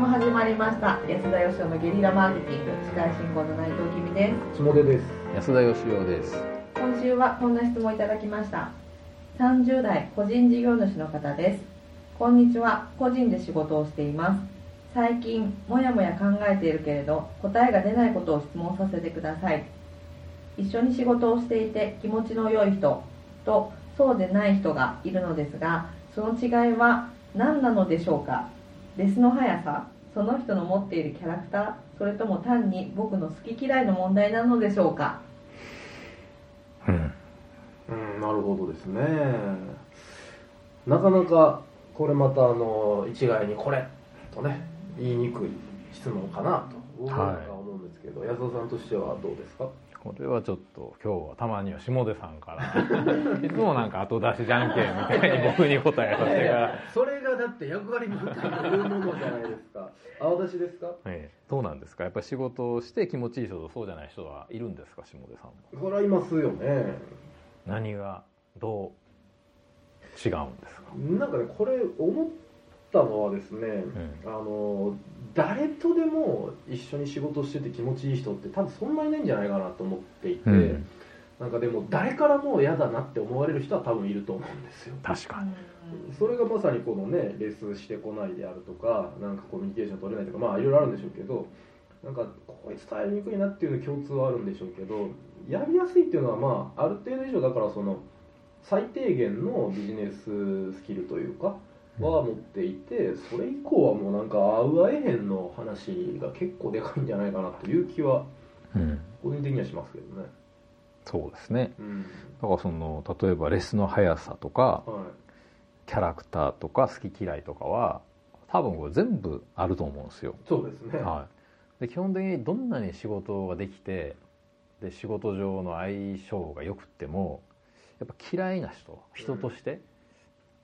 も始まりました。安田義雄のゲリラマーケティング。司会進行の内藤君です。下出です。安田義雄です。今週はこんな質問いただきました。30代個人事業主の方です。こんにちは。個人で仕事をしています。最近もやもや考えているけれど答えが出ないことを質問させてください。一緒に仕事をしていて気持ちの良い人とそうでない人がいるのですがその違いは何なのでしょうか？レスの速さその人の持っているキャラクターそれとも単に僕の好き嫌いの問題なのでしょうか？うん。うんなるほどですね。なかなかこれまたあの一概にこれとね言いにくい質問かなと思うんですけど、安田さんとしてはどうですか？これはちょっと今日はたまには下出さんから。いつもなんか後出しじゃんけんみたいに僕に答えさせてから。それがだって役割分担というものじゃないですか。青出しですか？ええどうなんですか？やっぱり仕事をして気持ちいい人とそうじゃない人はいるんですか？下出さんも。それはいますよね。何がどう違うんですか？なんかねこれ思ったのはですね、うあの誰とでも一緒に仕事してて気持ちいい人って多分そんなにないんじゃないかなと思っていて、うん。なんかでも誰からも嫌だなって思われる人は多分いると思うんですよ。確かに。それがまさにこのねレスしてこないであるとかなんかコミュニケーション取れないとかまあいろいろあるんでしょうけどなんかこいつ伝えにくいなっていうの共通はあるんでしょうけどやりやすいっていうのはまあある程度以上だからその最低限のビジネススキルというかは持っていてそれ以降はもうなんか合う合えへんの話が結構でかいんじゃないかなという気はうん。個人的にはしますけどね。そうですね。うん。だからその例えばレスの速さとかはキャラクターとか好き嫌いとかは多分これ全部あると思うんですよ。い、そうですね。はい、で基本的にどんなに仕事ができてで仕事上の相性が良くってもやっぱ嫌いな人人として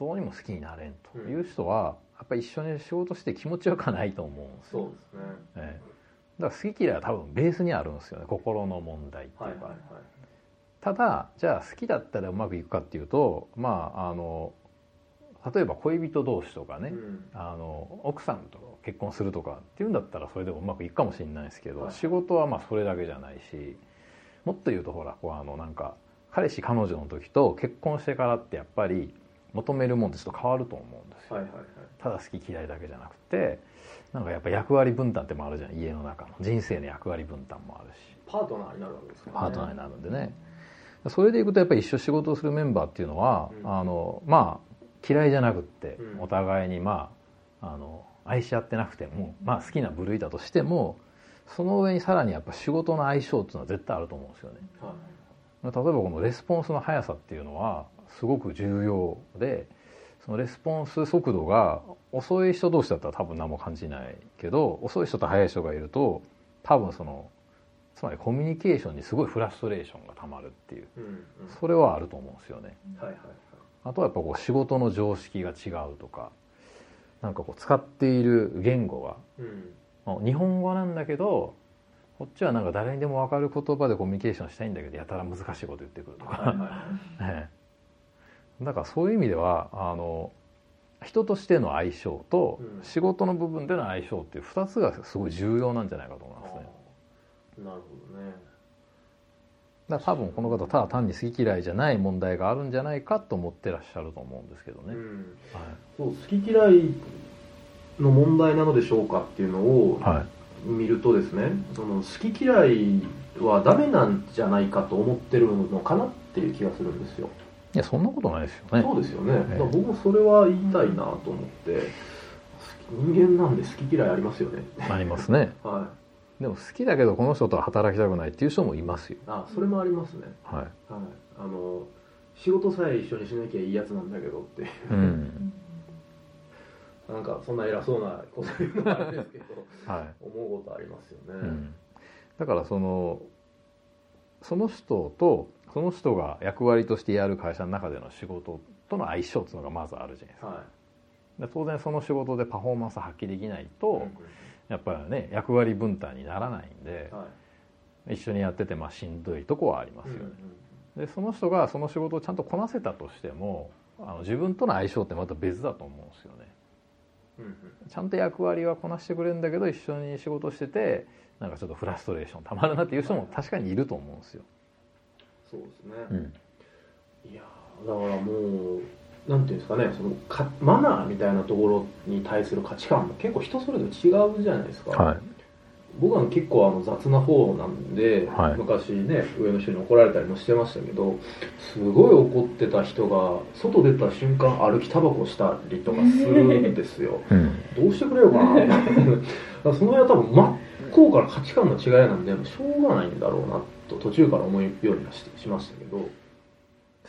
どうにも好きになれんという人はやっぱり一緒に仕事して気持ちよくはないと思うんですよ、そうですね。ええ。だから好き嫌いは多分ベースにあるんですよね。心の問題っていうか、はいはいはい。ただじゃあ好きだったらうまくいくかっていうとまああの例えば恋人同士とかね、うん。あの奥さんと結婚するとかっていうんだったらそれでもうまくいくかもしれないですけど、はい。仕事はまあそれだけじゃないしもっと言うとほらこうあのなんか彼氏彼女の時と結婚してからってやっぱり求めるもんってちょっと変わると思うんですよ、はいはいはい。ただ好き嫌いだけじゃなくてなんかやっぱ役割分担ってもあるじゃん家の中の。人生の役割分担もあるし。パートナーになるわけですから、パートナーになるんでね。それでいくとやっぱり一緒仕事をするメンバーっていうのは、うん。あのまあ嫌いじゃなくって、うん。お互いにまああの愛し合ってなくても、まあ、好きな部類だとしてもその上にさらにやっぱ仕事の相性っていうのは絶対あると思うんですよね。はい。例えばこのレスポンスの速さっていうのはすごく重要でそのレスポンス速度が遅い人同士だったら多分何も感じないけど遅い人と速い人がいると多分そのつまりコミュニケーションにすごいフラストレーションがたまるっていううんうん。それはあると思うんですよね。はいはいはい。あとはやっぱこう仕事の常識が違うとかなんかこう使っている言語がうん。まあ日本語なんだけどこっちはなんか誰にでも分かる言葉でコミュニケーションしたいんだけどやたら難しいこと言ってくるとか、はいはいはい。え えだからそういう意味ではあの人としての相性とうん。仕事の部分での相性っていう2つがすごい重要なんじゃないかと思いますね。なるほどね。だ多分この方ただ単に好き嫌いじゃない問題があるんじゃないかと思ってらっしゃると思うんですけどね、うん。はそう好き嫌いの問題なのでしょうかっていうのをい、はい。見るとですねその好き嫌いはダメなんじゃないかと思ってるのかなっていう気がするんですよいやそんなことないですよね。そうですよね、ええ。だから僕もそれは言いたいなと思って人間なんで好き嫌いありますよね。ありますね。はい。でも好きだけどこの人とは働きたくないっていう人もいますよ。あそれもありますね。はい。はい。あの仕事さえ一緒にしなきゃいいやつなんだけどっていう。うん。なんかそんな偉そうなこと言うのはあれですけど はい。思うことありますよね、うん、だからそのその人とその人が役割としてやる会社の中での仕事との相性っていうのがまずあるじゃないですか。はで当然その仕事でパフォーマンス発揮できないいと、やっぱりね役割分担にならないんで、はい。一緒にやっててまあしんどいとこはありますよね、うん。でその人がその仕事をちゃんとこなせたとしてもあの自分との相性ってまた別だと思うんですよね。うんうん。ちゃんと役割はこなしてくれるんだけど一緒に仕事しててなんかちょっとフラストレーションたまるなっていう人も確かにいると思うんですよ。そうですね、うん。いやーだからもうなんていうんですかねそのかマナーみたいなところに対する価値観も結構人それぞれ違うじゃないですか、はい。僕は結構あの雑な方なんで、はい。昔ね上の人に怒られたりもしてましたけどすごい怒ってた人が外出た瞬間歩きタバコしたりとかするんですよ。うん。どうしてくれようかな だからその辺は多分真っ向から価値観の違いなんでしょうがないんだろうなと途中から思うようにはししましたけど。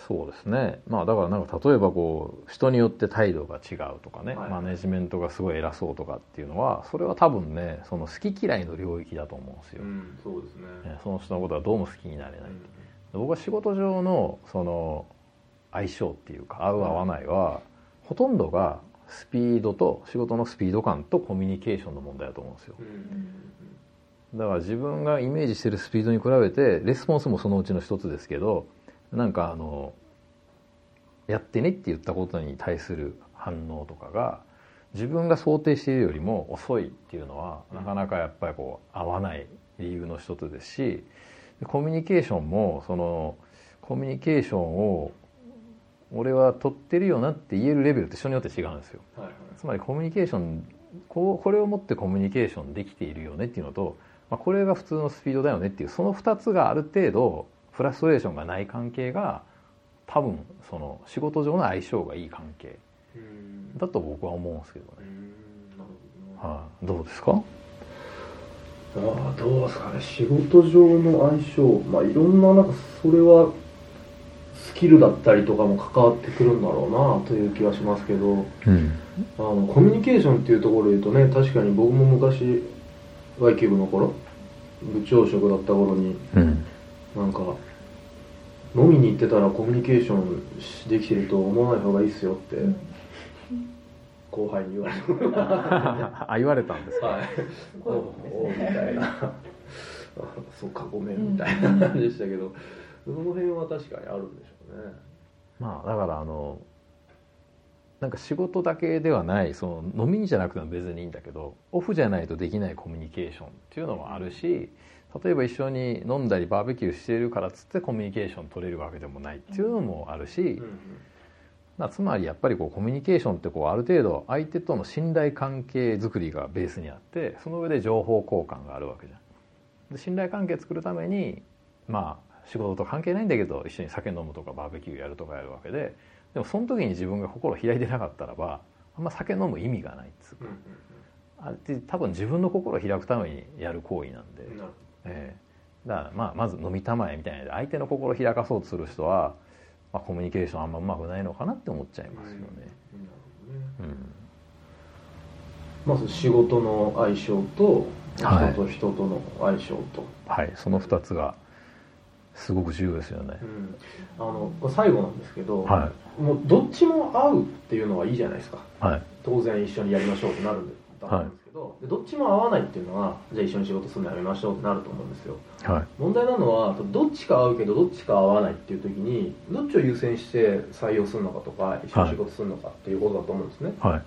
そうですね。まあだからなんか例えばこう人によって態度が違うとかね、はい。マネジメントがすごい偉そうとかっていうのはそれは多分ねその好き嫌いの領域だと思うんですよ、うんそうですね。ねその人のことはどうも好きになれない、うん。僕は仕事上のその相性っていうか合う合わないはほとんどがスピードと仕事のスピード感とコミュニケーションの問題だと思うんですよ。うんだから自分がイメージしてるスピードに比べてレスポンスもそのうちの一つですけどなんかあのやってねって言ったことに対する反応とかが自分が想定しているよりも遅いっていうのはなかなかやっぱりこう合わない理由の一つですしコミュニケーションもそのコミュニケーションを俺は取ってるよなって言えるレベルって人によって違うんですよ。はいはい。つまりコミュニケーションこうこれをもってコミュニケーションできているよねっていうのと、まあ、これが普通のスピードだよねっていうその2つがある程度フラストレーションがない関係が多分その仕事上の相性がいい関係うん。だと僕は思うんですけどね、はい、どうですか？ああどうですかね。仕事上の相性。まあいろんななんかそれはスキルだったりとかも関わってくるんだろうなという気はしますけど。うん。あのコミュニケーションっていうところで言うとね確かに僕も昔 Y キューブの頃部長職だった頃にうん。なんか飲みに行ってたらコミュニケーションできてると思わない方がいいっすよって後輩に言われて。あ言われたんですか、はい。おうおうみたいなあ そうかごめん。みたいな感じでしたけど、その辺は確かにあるんでしょうね。まあだからあのなんか仕事だけではないその飲みにじゃなくても別にいいんだけどオフじゃないとできないコミュニケーションっていうのもあるし例えば一緒に飲んだりバーベキューしているからっつってコミュニケーション取れるわけでもないっていうのもあるし、うつまりやっぱりこうコミュニケーションってこうある程度相手との信頼関係づくりがベースにあってその上で情報交換があるわけじゃん。で信頼関係作るためにまあ仕事と関係ないんだけど一緒に酒飲むとかバーベキューやるとかやるわけででもその時に自分が心開いてなかったらばあんま酒飲む意味がないっつうか。あれって多分自分の心を開くためにやる行為なんで。ええ。だからまあまず飲みたまえみたいな。ので相手の心を開かそうとする人は、まあ、コミュニケーションあんまうまくないのかなって思っちゃいますよね。うん。まず仕事の相性とはい。人と人との相性と、はい、その2つがすごく重要ですよね。うん、あの最後なんですけど、はもうどっちも合うっていうのはいいじゃないですか。い、はい、当然一緒にやりましょうってなるんでだと思うんですけど、でどっちも合わないっていうのはじゃあ一緒に仕事するのやめましょうってなると思うんですよ。はい、問題なのはどっちか合うけどどっちか合わないっていう時にどっちを優先して採用するのかとか一緒に仕事するのかっていうことだと思うんですね、はい、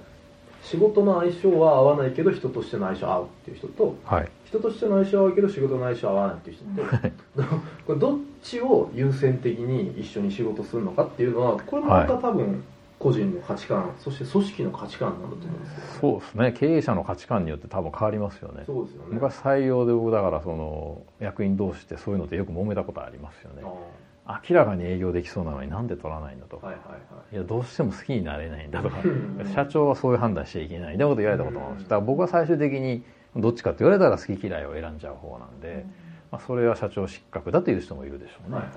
仕事の相性は合わないけど人としての相性合うっていう人とはい、人としての相性は合うけど仕事の相性は合わないっていう人とこれどっちを優先的に一緒に仕事するのかっていうのはこれもまた多分個人の価値観そして組織の価値観なんだと思うんですよ、そうですね、経営者の価値観によって多分変わりますよね。そうですよね。昔採用で僕だからその役員同士ってそういうのってよく揉めたことありますよね。あ明らかに営業できそうなのになんで取らないんだと。か、あはいはいはい。い、やどうしても好きになれないんだとか。うん。社長はそういう判断しちゃいけない。みたいなこと言われたこともあるし。だから僕は最終的にどっちかって言われたら好き嫌いを選んじゃう方なんで、まあ、それは社長失格だという人もいるでしょうね、はいはい。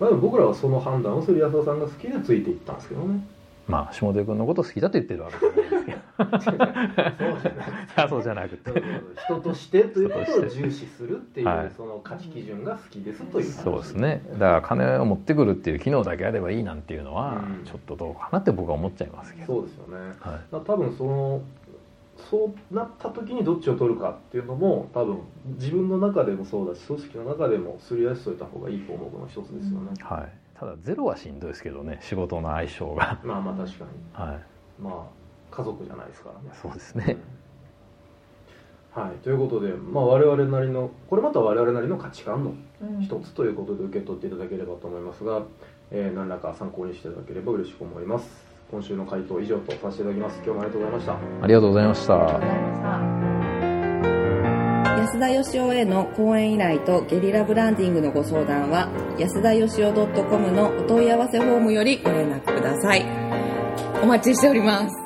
まあ、でも僕らはその判断をする安田さんが好きでついていったんですけどねまあ下出君のこと好きだと言ってるわけじゃないですけど。そうじゃないあそうじゃなくて。人としてということを重視するっていう、はい。その価値基準が好きですという話。そうですね。だから金を持ってくるっていう機能だけあればいいなんていうのはうん。ちょっとどうかなって僕は思っちゃいますけど、そうですよね。はい、多分そのそうなった時にどっちを取るかっていうのも多分自分の中でもそうだし組織の中でもすり合わせておいた方がいい項目の一つですよね、はい、ただゼロはしんどいですけどね仕事の相性が、まあまあ確かに。はい、まあ家族じゃないですからね。そうですね。はい、ということで、まあ、我々なりのこれまた我々なりの価値観のうん。一つということで受け取っていただければと思いますが、えー何らか参考にしていただければ嬉しく思います。今週の回答以上とさせていただきます。今日もありがとうございました。ありがとうございました。ありがとうございました安田義雄への講演依頼とゲリラブランディングのご相談は安田義雄 .com のお問い合わせフォームよりご連絡ください。お待ちしております。